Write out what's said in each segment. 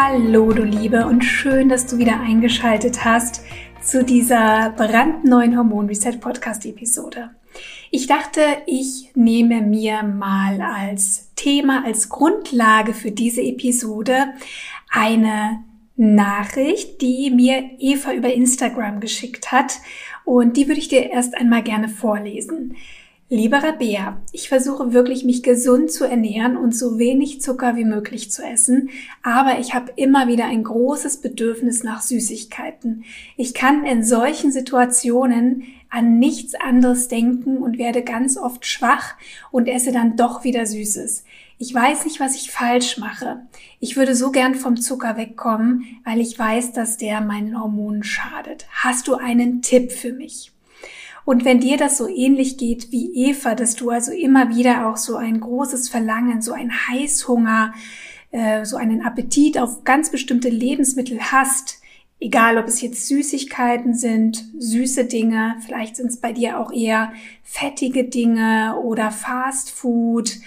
Hallo du Liebe und schön, dass du wieder eingeschaltet hast zu dieser brandneuen Hormon Reset Podcast Episode. Ich dachte, ich nehme mir mal als Thema, als Grundlage für diese Episode eine Nachricht, die mir Eva über Instagram geschickt hat und die würde ich dir erst einmal gerne vorlesen. Lieber Rabea, ich versuche wirklich mich gesund zu ernähren und so wenig Zucker wie möglich zu essen, aber ich habe immer wieder ein großes Bedürfnis nach Süßigkeiten. Ich kann in solchen Situationen an nichts anderes denken und werde ganz oft schwach und esse dann doch wieder Süßes. Ich weiß nicht, was ich falsch mache. Ich würde so gern vom Zucker wegkommen, weil ich weiß, dass der meinen Hormonen schadet. Hast du einen Tipp für mich? Und wenn dir das so ähnlich geht wie Eva, dass du also immer wieder auch so ein großes Verlangen, so ein Heißhunger, äh, so einen Appetit auf ganz bestimmte Lebensmittel hast, egal ob es jetzt Süßigkeiten sind, süße Dinge, vielleicht sind es bei dir auch eher fettige Dinge oder Fast Food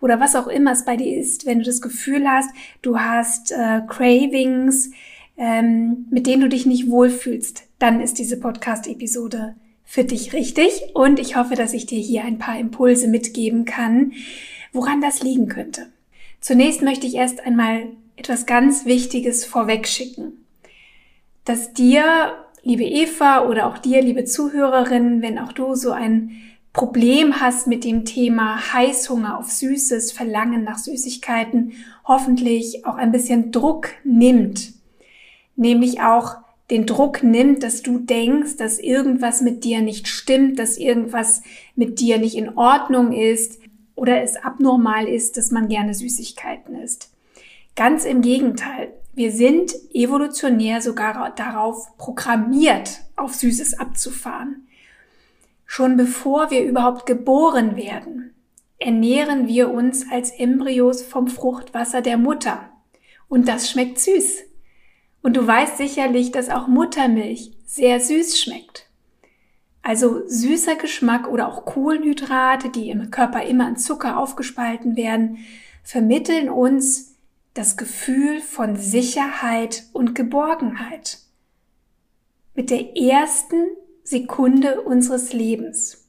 oder was auch immer es bei dir ist, wenn du das Gefühl hast, du hast äh, Cravings, ähm, mit denen du dich nicht wohlfühlst, dann ist diese Podcast-Episode für dich richtig und ich hoffe, dass ich dir hier ein paar Impulse mitgeben kann, woran das liegen könnte. Zunächst möchte ich erst einmal etwas ganz Wichtiges vorwegschicken, dass dir, liebe Eva oder auch dir, liebe Zuhörerin, wenn auch du so ein Problem hast mit dem Thema Heißhunger auf Süßes, Verlangen nach Süßigkeiten, hoffentlich auch ein bisschen Druck nimmt. Nämlich auch den Druck nimmt, dass du denkst, dass irgendwas mit dir nicht stimmt, dass irgendwas mit dir nicht in Ordnung ist oder es abnormal ist, dass man gerne Süßigkeiten isst. Ganz im Gegenteil. Wir sind evolutionär sogar darauf programmiert, auf Süßes abzufahren. Schon bevor wir überhaupt geboren werden, ernähren wir uns als Embryos vom Fruchtwasser der Mutter. Und das schmeckt süß. Und du weißt sicherlich, dass auch Muttermilch sehr süß schmeckt. Also süßer Geschmack oder auch Kohlenhydrate, die im Körper immer an Zucker aufgespalten werden, vermitteln uns das Gefühl von Sicherheit und Geborgenheit. Mit der ersten Sekunde unseres Lebens.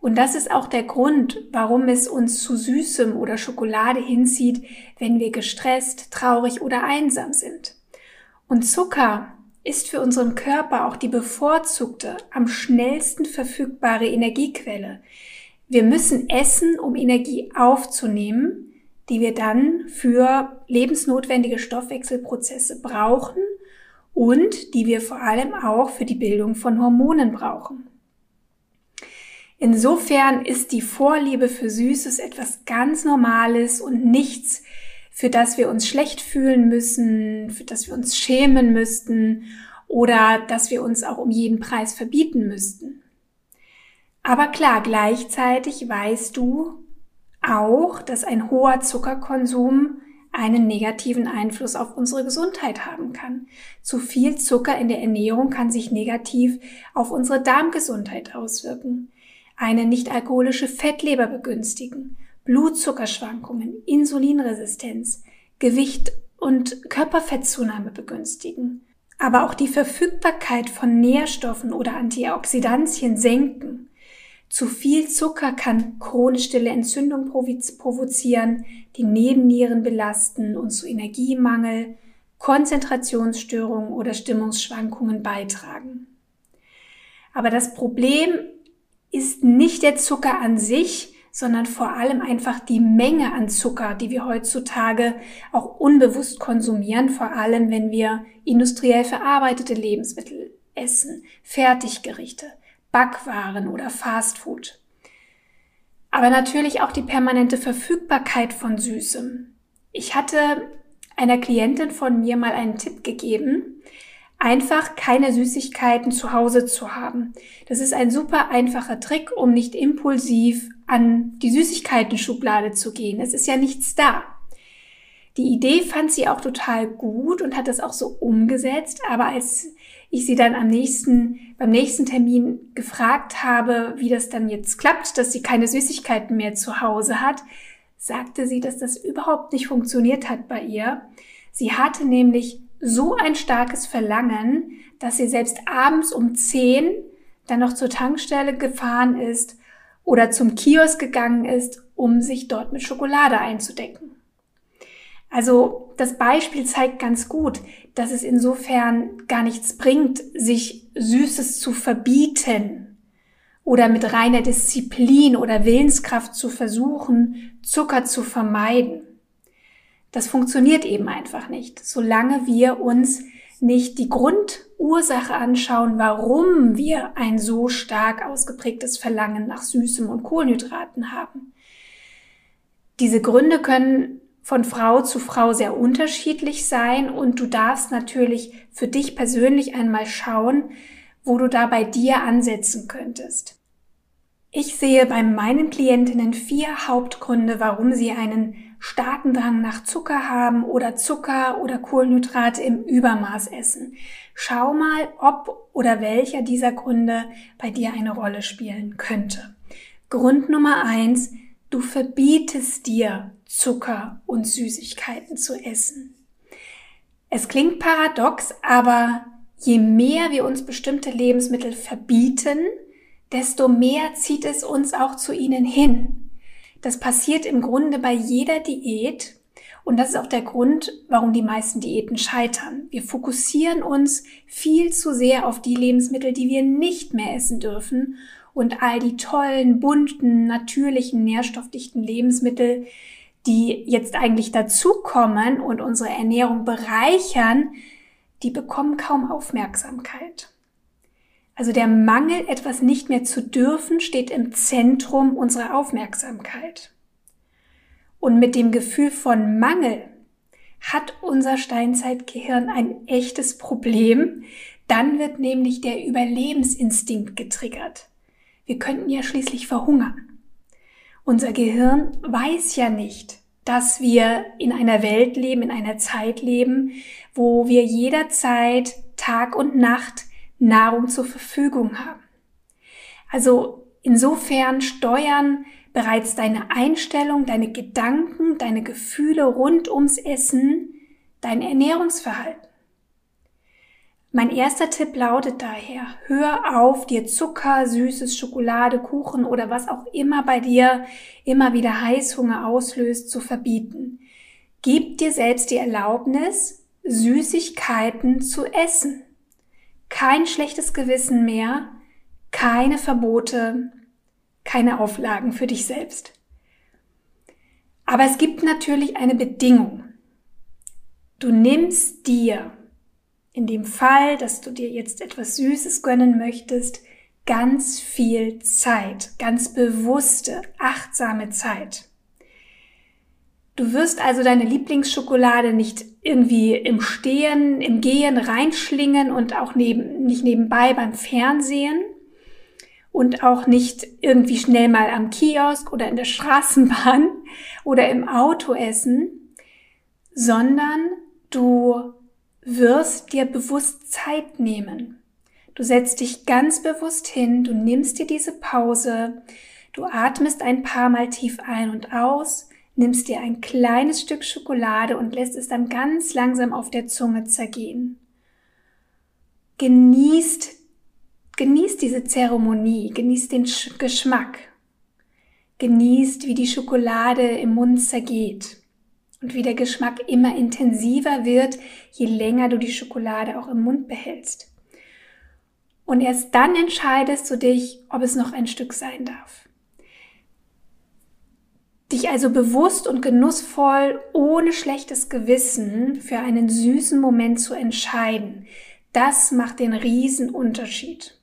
Und das ist auch der Grund, warum es uns zu Süßem oder Schokolade hinzieht, wenn wir gestresst, traurig oder einsam sind. Und Zucker ist für unseren Körper auch die bevorzugte, am schnellsten verfügbare Energiequelle. Wir müssen essen, um Energie aufzunehmen, die wir dann für lebensnotwendige Stoffwechselprozesse brauchen und die wir vor allem auch für die Bildung von Hormonen brauchen. Insofern ist die Vorliebe für Süßes etwas ganz Normales und nichts, für das wir uns schlecht fühlen müssen, für das wir uns schämen müssten oder dass wir uns auch um jeden Preis verbieten müssten. Aber klar, gleichzeitig weißt du auch, dass ein hoher Zuckerkonsum einen negativen Einfluss auf unsere Gesundheit haben kann. Zu viel Zucker in der Ernährung kann sich negativ auf unsere Darmgesundheit auswirken, eine nicht alkoholische Fettleber begünstigen Blutzuckerschwankungen, Insulinresistenz, Gewicht und Körperfettzunahme begünstigen, aber auch die Verfügbarkeit von Nährstoffen oder Antioxidantien senken. Zu viel Zucker kann chronisch stille Entzündung provozieren, die Nebennieren belasten und zu Energiemangel, Konzentrationsstörungen oder Stimmungsschwankungen beitragen. Aber das Problem ist nicht der Zucker an sich, sondern vor allem einfach die Menge an Zucker, die wir heutzutage auch unbewusst konsumieren, vor allem wenn wir industriell verarbeitete Lebensmittel essen, Fertiggerichte, Backwaren oder Fastfood. Aber natürlich auch die permanente Verfügbarkeit von Süßem. Ich hatte einer Klientin von mir mal einen Tipp gegeben, einfach keine Süßigkeiten zu Hause zu haben. Das ist ein super einfacher Trick, um nicht impulsiv an die Süßigkeiten-Schublade zu gehen. Es ist ja nichts da. Die Idee fand sie auch total gut und hat das auch so umgesetzt, aber als ich sie dann am nächsten, beim nächsten Termin gefragt habe, wie das dann jetzt klappt, dass sie keine Süßigkeiten mehr zu Hause hat, sagte sie, dass das überhaupt nicht funktioniert hat bei ihr. Sie hatte nämlich so ein starkes Verlangen, dass sie selbst abends um 10 dann noch zur Tankstelle gefahren ist oder zum Kiosk gegangen ist, um sich dort mit Schokolade einzudecken. Also das Beispiel zeigt ganz gut, dass es insofern gar nichts bringt, sich Süßes zu verbieten oder mit reiner Disziplin oder Willenskraft zu versuchen, Zucker zu vermeiden. Das funktioniert eben einfach nicht, solange wir uns nicht die Grundursache anschauen, warum wir ein so stark ausgeprägtes Verlangen nach Süßem und Kohlenhydraten haben. Diese Gründe können von Frau zu Frau sehr unterschiedlich sein und du darfst natürlich für dich persönlich einmal schauen, wo du da bei dir ansetzen könntest. Ich sehe bei meinen Klientinnen vier Hauptgründe, warum sie einen starken Drang nach Zucker haben oder Zucker oder Kohlenhydrate im Übermaß essen. Schau mal, ob oder welcher dieser Gründe bei dir eine Rolle spielen könnte. Grund Nummer eins, du verbietest dir Zucker und Süßigkeiten zu essen. Es klingt paradox, aber je mehr wir uns bestimmte Lebensmittel verbieten, desto mehr zieht es uns auch zu ihnen hin. Das passiert im Grunde bei jeder Diät und das ist auch der Grund, warum die meisten Diäten scheitern. Wir fokussieren uns viel zu sehr auf die Lebensmittel, die wir nicht mehr essen dürfen und all die tollen, bunten, natürlichen, nährstoffdichten Lebensmittel, die jetzt eigentlich dazukommen und unsere Ernährung bereichern, die bekommen kaum Aufmerksamkeit. Also der Mangel, etwas nicht mehr zu dürfen, steht im Zentrum unserer Aufmerksamkeit. Und mit dem Gefühl von Mangel hat unser Steinzeitgehirn ein echtes Problem. Dann wird nämlich der Überlebensinstinkt getriggert. Wir könnten ja schließlich verhungern. Unser Gehirn weiß ja nicht, dass wir in einer Welt leben, in einer Zeit leben, wo wir jederzeit Tag und Nacht Nahrung zur Verfügung haben. Also insofern steuern bereits deine Einstellung, deine Gedanken, deine Gefühle rund ums Essen dein Ernährungsverhalten. Mein erster Tipp lautet daher, hör auf, dir Zucker, Süßes, Schokolade, Kuchen oder was auch immer bei dir immer wieder Heißhunger auslöst, zu verbieten. Gib dir selbst die Erlaubnis, Süßigkeiten zu essen kein schlechtes Gewissen mehr, keine Verbote, keine Auflagen für dich selbst. Aber es gibt natürlich eine Bedingung. Du nimmst dir, in dem Fall, dass du dir jetzt etwas Süßes gönnen möchtest, ganz viel Zeit, ganz bewusste, achtsame Zeit. Du wirst also deine Lieblingsschokolade nicht irgendwie im Stehen, im Gehen reinschlingen und auch neben, nicht nebenbei beim Fernsehen und auch nicht irgendwie schnell mal am Kiosk oder in der Straßenbahn oder im Auto essen, sondern du wirst dir bewusst Zeit nehmen. Du setzt dich ganz bewusst hin, du nimmst dir diese Pause, du atmest ein paar Mal tief ein und aus, nimmst dir ein kleines Stück Schokolade und lässt es dann ganz langsam auf der Zunge zergehen. Genießt, genießt diese Zeremonie, genießt den Geschmack. Genießt, wie die Schokolade im Mund zergeht und wie der Geschmack immer intensiver wird, je länger du die Schokolade auch im Mund behältst. Und erst dann entscheidest du dich, ob es noch ein Stück sein darf. Dich also bewusst und genussvoll, ohne schlechtes Gewissen für einen süßen Moment zu entscheiden, das macht den Riesenunterschied.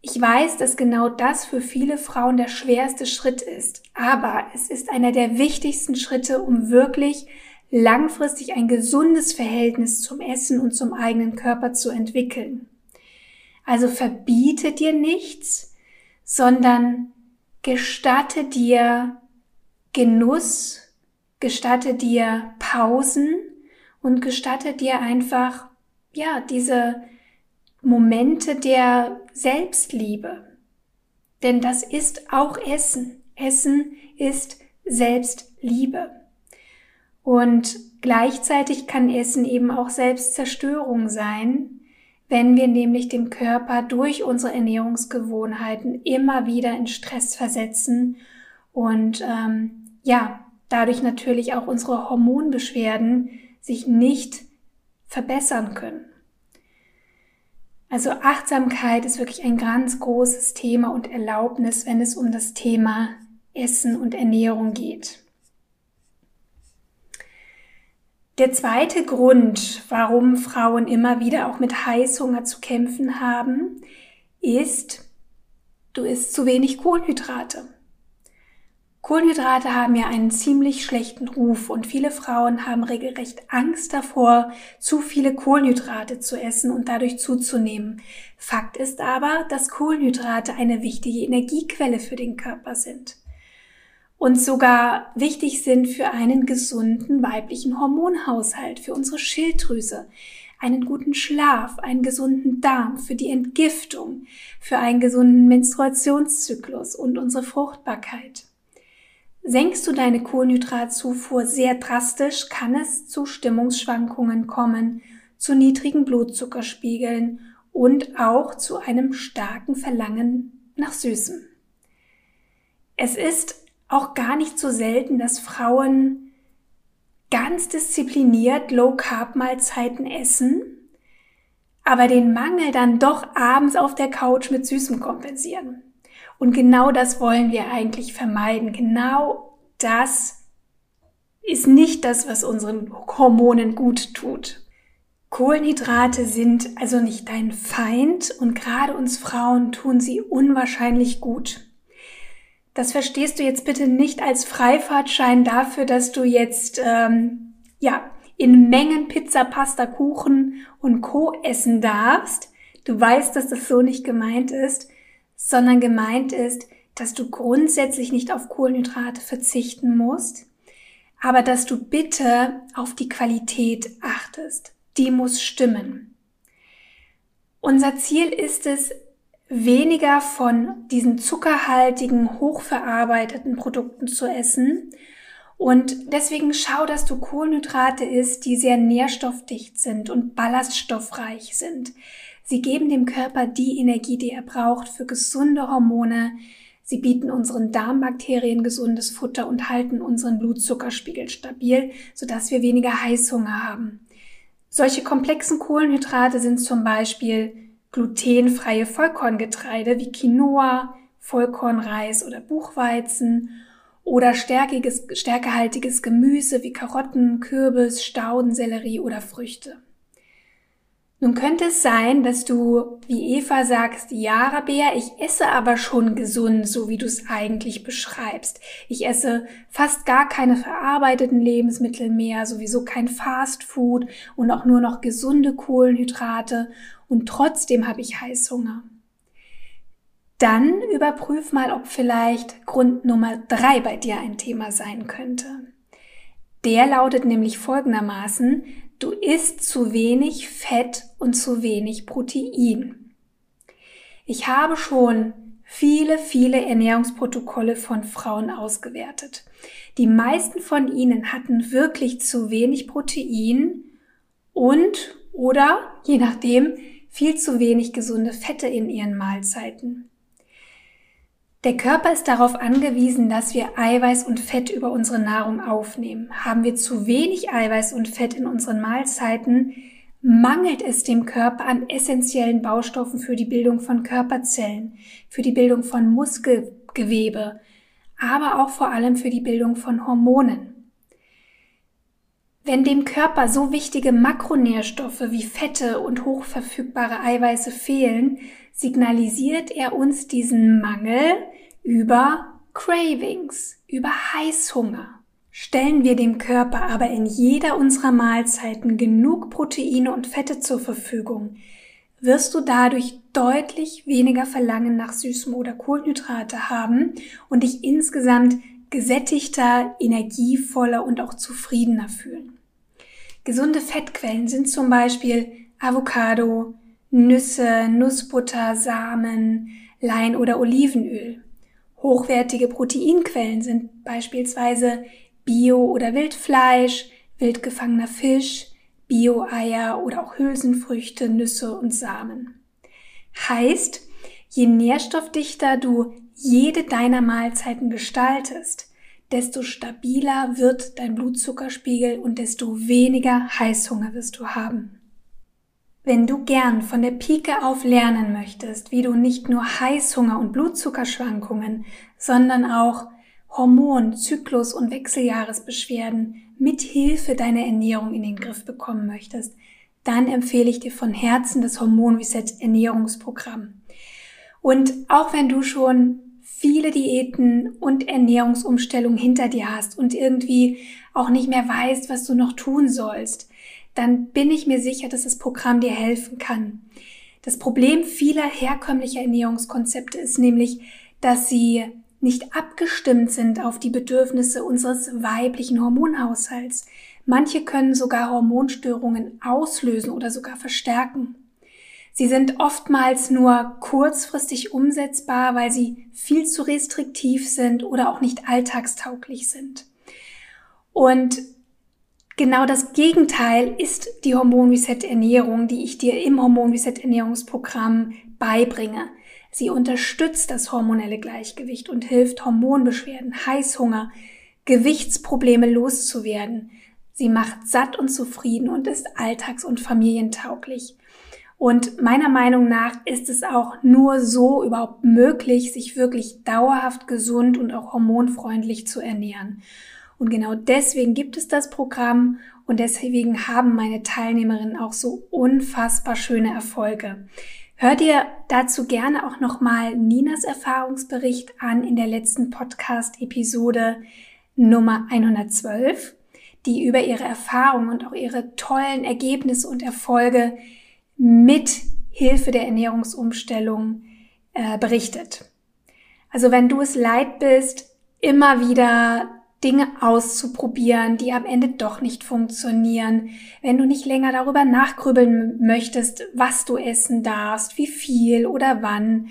Ich weiß, dass genau das für viele Frauen der schwerste Schritt ist, aber es ist einer der wichtigsten Schritte, um wirklich langfristig ein gesundes Verhältnis zum Essen und zum eigenen Körper zu entwickeln. Also verbiete dir nichts, sondern gestatte dir Genuss, gestatte dir Pausen und gestatte dir einfach, ja, diese Momente der Selbstliebe. Denn das ist auch Essen. Essen ist Selbstliebe. Und gleichzeitig kann Essen eben auch Selbstzerstörung sein, wenn wir nämlich den Körper durch unsere Ernährungsgewohnheiten immer wieder in Stress versetzen und ähm, ja, dadurch natürlich auch unsere Hormonbeschwerden sich nicht verbessern können. Also Achtsamkeit ist wirklich ein ganz großes Thema und Erlaubnis, wenn es um das Thema Essen und Ernährung geht. Der zweite Grund, warum Frauen immer wieder auch mit Heißhunger zu kämpfen haben, ist, du isst zu wenig Kohlenhydrate. Kohlenhydrate haben ja einen ziemlich schlechten Ruf und viele Frauen haben regelrecht Angst davor, zu viele Kohlenhydrate zu essen und dadurch zuzunehmen. Fakt ist aber, dass Kohlenhydrate eine wichtige Energiequelle für den Körper sind und sogar wichtig sind für einen gesunden weiblichen Hormonhaushalt, für unsere Schilddrüse, einen guten Schlaf, einen gesunden Darm, für die Entgiftung, für einen gesunden Menstruationszyklus und unsere Fruchtbarkeit. Senkst du deine Kohlenhydratzufuhr sehr drastisch, kann es zu Stimmungsschwankungen kommen, zu niedrigen Blutzuckerspiegeln und auch zu einem starken Verlangen nach Süßem. Es ist auch gar nicht so selten, dass Frauen ganz diszipliniert Low-Carb-Mahlzeiten essen, aber den Mangel dann doch abends auf der Couch mit Süßem kompensieren. Und genau das wollen wir eigentlich vermeiden. Genau das ist nicht das, was unseren Hormonen gut tut. Kohlenhydrate sind also nicht dein Feind und gerade uns Frauen tun sie unwahrscheinlich gut. Das verstehst du jetzt bitte nicht als Freifahrtschein dafür, dass du jetzt ähm, ja in Mengen Pizza, Pasta, Kuchen und Co essen darfst. Du weißt, dass das so nicht gemeint ist, sondern gemeint ist, dass du grundsätzlich nicht auf Kohlenhydrate verzichten musst, aber dass du bitte auf die Qualität achtest. Die muss stimmen. Unser Ziel ist es, weniger von diesen zuckerhaltigen, hochverarbeiteten Produkten zu essen. Und deswegen schau, dass du Kohlenhydrate isst, die sehr nährstoffdicht sind und ballaststoffreich sind. Sie geben dem Körper die Energie, die er braucht für gesunde Hormone. Sie bieten unseren Darmbakterien gesundes Futter und halten unseren Blutzuckerspiegel stabil, sodass wir weniger Heißhunger haben. Solche komplexen Kohlenhydrate sind zum Beispiel glutenfreie Vollkorngetreide wie Quinoa, Vollkornreis oder Buchweizen oder stärkiges, stärkehaltiges Gemüse wie Karotten, Kürbis, Stauden, Sellerie oder Früchte. Nun könnte es sein, dass du, wie Eva sagst, ja, Rabea, ich esse aber schon gesund, so wie du es eigentlich beschreibst. Ich esse fast gar keine verarbeiteten Lebensmittel mehr, sowieso kein Fast Food und auch nur noch gesunde Kohlenhydrate und trotzdem habe ich Heißhunger. Dann überprüf mal, ob vielleicht Grund Nummer drei bei dir ein Thema sein könnte. Der lautet nämlich folgendermaßen, Du isst zu wenig Fett und zu wenig Protein. Ich habe schon viele, viele Ernährungsprotokolle von Frauen ausgewertet. Die meisten von ihnen hatten wirklich zu wenig Protein und oder, je nachdem, viel zu wenig gesunde Fette in ihren Mahlzeiten. Der Körper ist darauf angewiesen, dass wir Eiweiß und Fett über unsere Nahrung aufnehmen. Haben wir zu wenig Eiweiß und Fett in unseren Mahlzeiten, mangelt es dem Körper an essentiellen Baustoffen für die Bildung von Körperzellen, für die Bildung von Muskelgewebe, aber auch vor allem für die Bildung von Hormonen. Wenn dem Körper so wichtige Makronährstoffe wie Fette und hochverfügbare Eiweiße fehlen, signalisiert er uns diesen Mangel über Cravings, über Heißhunger. Stellen wir dem Körper aber in jeder unserer Mahlzeiten genug Proteine und Fette zur Verfügung, wirst du dadurch deutlich weniger Verlangen nach Süßem oder Kohlenhydrate haben und dich insgesamt gesättigter, energievoller und auch zufriedener fühlen. Gesunde Fettquellen sind zum Beispiel Avocado, Nüsse, Nussbutter, Samen, Lein oder Olivenöl. Hochwertige Proteinquellen sind beispielsweise Bio- oder Wildfleisch, wildgefangener Fisch, Bio-Eier oder auch Hülsenfrüchte, Nüsse und Samen. Heißt, je nährstoffdichter du jede deiner Mahlzeiten gestaltest, desto stabiler wird dein Blutzuckerspiegel und desto weniger Heißhunger wirst du haben. Wenn du gern von der Pike auf lernen möchtest, wie du nicht nur Heißhunger und Blutzuckerschwankungen, sondern auch Hormon-, Zyklus- und Wechseljahresbeschwerden mit Hilfe deiner Ernährung in den Griff bekommen möchtest, dann empfehle ich dir von Herzen das Hormon Reset Ernährungsprogramm. Und auch wenn du schon viele Diäten und Ernährungsumstellungen hinter dir hast und irgendwie auch nicht mehr weißt, was du noch tun sollst, dann bin ich mir sicher, dass das Programm dir helfen kann. Das Problem vieler herkömmlicher Ernährungskonzepte ist nämlich, dass sie nicht abgestimmt sind auf die Bedürfnisse unseres weiblichen Hormonhaushalts. Manche können sogar Hormonstörungen auslösen oder sogar verstärken. Sie sind oftmals nur kurzfristig umsetzbar, weil sie viel zu restriktiv sind oder auch nicht alltagstauglich sind. Und genau das Gegenteil ist die Hormonreset Ernährung, die ich dir im Hormonreset Ernährungsprogramm beibringe. Sie unterstützt das hormonelle Gleichgewicht und hilft Hormonbeschwerden, Heißhunger, Gewichtsprobleme loszuwerden. Sie macht satt und zufrieden und ist alltags- und familientauglich. Und meiner Meinung nach ist es auch nur so überhaupt möglich, sich wirklich dauerhaft gesund und auch hormonfreundlich zu ernähren. Und genau deswegen gibt es das Programm und deswegen haben meine Teilnehmerinnen auch so unfassbar schöne Erfolge. Hör dir dazu gerne auch nochmal Ninas Erfahrungsbericht an in der letzten Podcast-Episode Nummer 112, die über ihre Erfahrungen und auch ihre tollen Ergebnisse und Erfolge mit Hilfe der Ernährungsumstellung äh, berichtet. Also wenn du es leid bist, immer wieder Dinge auszuprobieren, die am Ende doch nicht funktionieren, wenn du nicht länger darüber nachgrübeln möchtest, was du essen darfst, wie viel oder wann,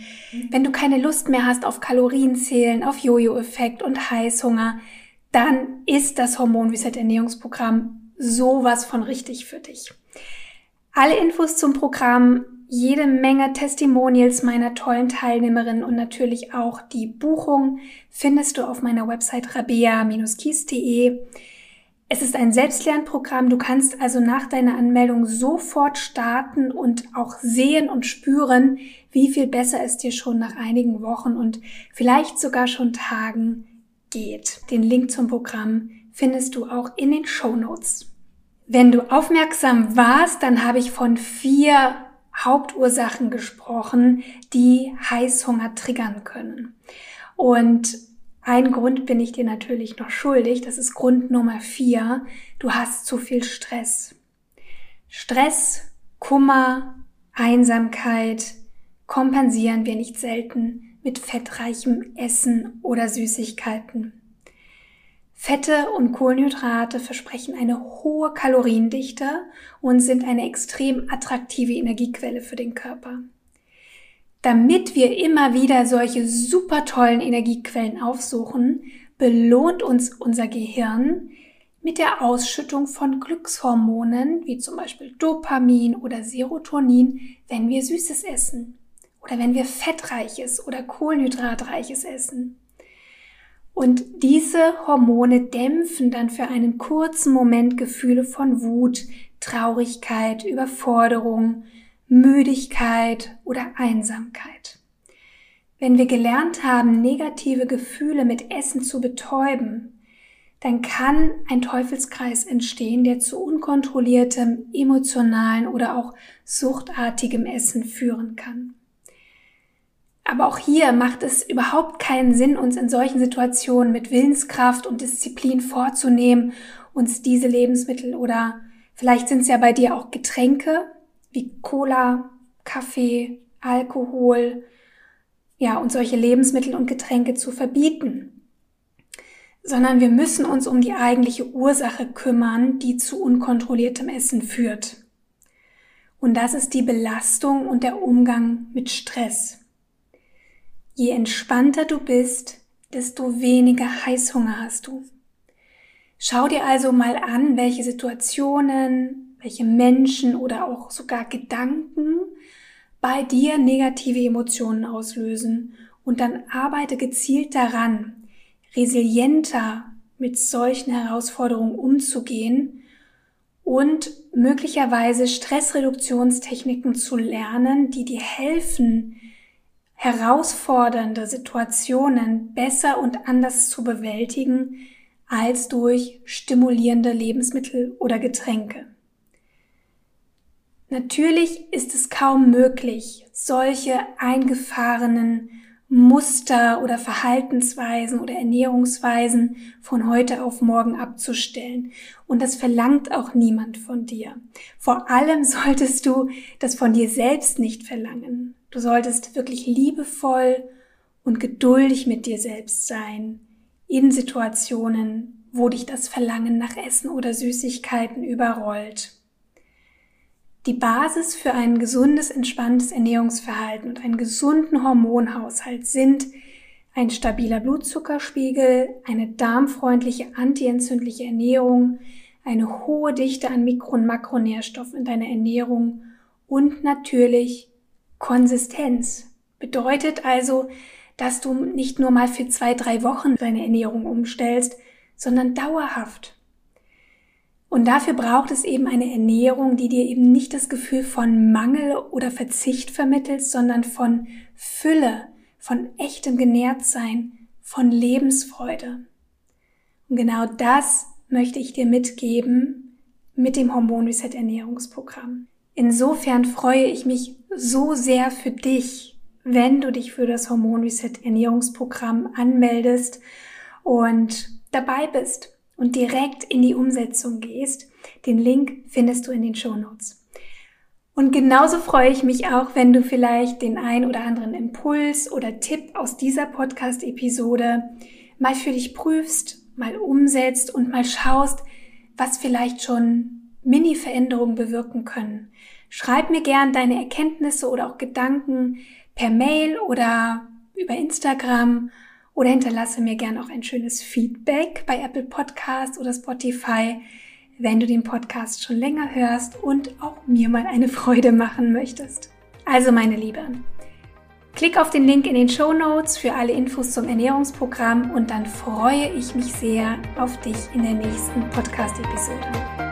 wenn du keine Lust mehr hast auf Kalorienzählen, auf Jojo-Effekt und Heißhunger, dann ist das Hormon Reset Ernährungsprogramm sowas von richtig für dich. Alle Infos zum Programm, jede Menge Testimonials meiner tollen Teilnehmerinnen und natürlich auch die Buchung findest du auf meiner Website rabea-kies.de. Es ist ein Selbstlernprogramm. Du kannst also nach deiner Anmeldung sofort starten und auch sehen und spüren, wie viel besser es dir schon nach einigen Wochen und vielleicht sogar schon Tagen geht. Den Link zum Programm findest du auch in den Show Notes. Wenn du aufmerksam warst, dann habe ich von vier Hauptursachen gesprochen, die Heißhunger triggern können. Und ein Grund bin ich dir natürlich noch schuldig. Das ist Grund Nummer vier. Du hast zu viel Stress. Stress, Kummer, Einsamkeit kompensieren wir nicht selten mit fettreichem Essen oder Süßigkeiten. Fette und Kohlenhydrate versprechen eine hohe Kaloriendichte und sind eine extrem attraktive Energiequelle für den Körper. Damit wir immer wieder solche super tollen Energiequellen aufsuchen, belohnt uns unser Gehirn mit der Ausschüttung von Glückshormonen, wie zum Beispiel Dopamin oder Serotonin, wenn wir Süßes essen oder wenn wir fettreiches oder kohlenhydratreiches essen. Und diese Hormone dämpfen dann für einen kurzen Moment Gefühle von Wut, Traurigkeit, Überforderung, Müdigkeit oder Einsamkeit. Wenn wir gelernt haben, negative Gefühle mit Essen zu betäuben, dann kann ein Teufelskreis entstehen, der zu unkontrolliertem, emotionalen oder auch suchtartigem Essen führen kann. Aber auch hier macht es überhaupt keinen Sinn, uns in solchen Situationen mit Willenskraft und Disziplin vorzunehmen, uns diese Lebensmittel oder vielleicht sind es ja bei dir auch Getränke wie Cola, Kaffee, Alkohol, ja, und solche Lebensmittel und Getränke zu verbieten. Sondern wir müssen uns um die eigentliche Ursache kümmern, die zu unkontrolliertem Essen führt. Und das ist die Belastung und der Umgang mit Stress. Je entspannter du bist, desto weniger Heißhunger hast du. Schau dir also mal an, welche Situationen, welche Menschen oder auch sogar Gedanken bei dir negative Emotionen auslösen und dann arbeite gezielt daran, resilienter mit solchen Herausforderungen umzugehen und möglicherweise Stressreduktionstechniken zu lernen, die dir helfen, herausfordernde Situationen besser und anders zu bewältigen als durch stimulierende Lebensmittel oder Getränke. Natürlich ist es kaum möglich, solche eingefahrenen Muster oder Verhaltensweisen oder Ernährungsweisen von heute auf morgen abzustellen. Und das verlangt auch niemand von dir. Vor allem solltest du das von dir selbst nicht verlangen. Du solltest wirklich liebevoll und geduldig mit dir selbst sein in Situationen, wo dich das Verlangen nach Essen oder Süßigkeiten überrollt. Die Basis für ein gesundes, entspanntes Ernährungsverhalten und einen gesunden Hormonhaushalt sind ein stabiler Blutzuckerspiegel, eine darmfreundliche, antientzündliche Ernährung, eine hohe Dichte an Mikro- und Makronährstoffen in deiner Ernährung und natürlich Konsistenz bedeutet also, dass du nicht nur mal für zwei, drei Wochen deine Ernährung umstellst, sondern dauerhaft. Und dafür braucht es eben eine Ernährung, die dir eben nicht das Gefühl von Mangel oder Verzicht vermittelt, sondern von Fülle, von echtem Genährtsein, von Lebensfreude. Und genau das möchte ich dir mitgeben mit dem Hormon Reset Ernährungsprogramm. Insofern freue ich mich so sehr für dich, wenn du dich für das Hormon Reset Ernährungsprogramm anmeldest und dabei bist und direkt in die Umsetzung gehst. Den Link findest du in den Show Notes. Und genauso freue ich mich auch, wenn du vielleicht den ein oder anderen Impuls oder Tipp aus dieser Podcast-Episode mal für dich prüfst, mal umsetzt und mal schaust, was vielleicht schon Mini-Veränderungen bewirken können. Schreib mir gern deine Erkenntnisse oder auch Gedanken per Mail oder über Instagram oder hinterlasse mir gern auch ein schönes Feedback bei Apple Podcast oder Spotify, wenn du den Podcast schon länger hörst und auch mir mal eine Freude machen möchtest. Also meine Liebe, klick auf den Link in den Show Notes für alle Infos zum Ernährungsprogramm und dann freue ich mich sehr auf dich in der nächsten Podcast-Episode.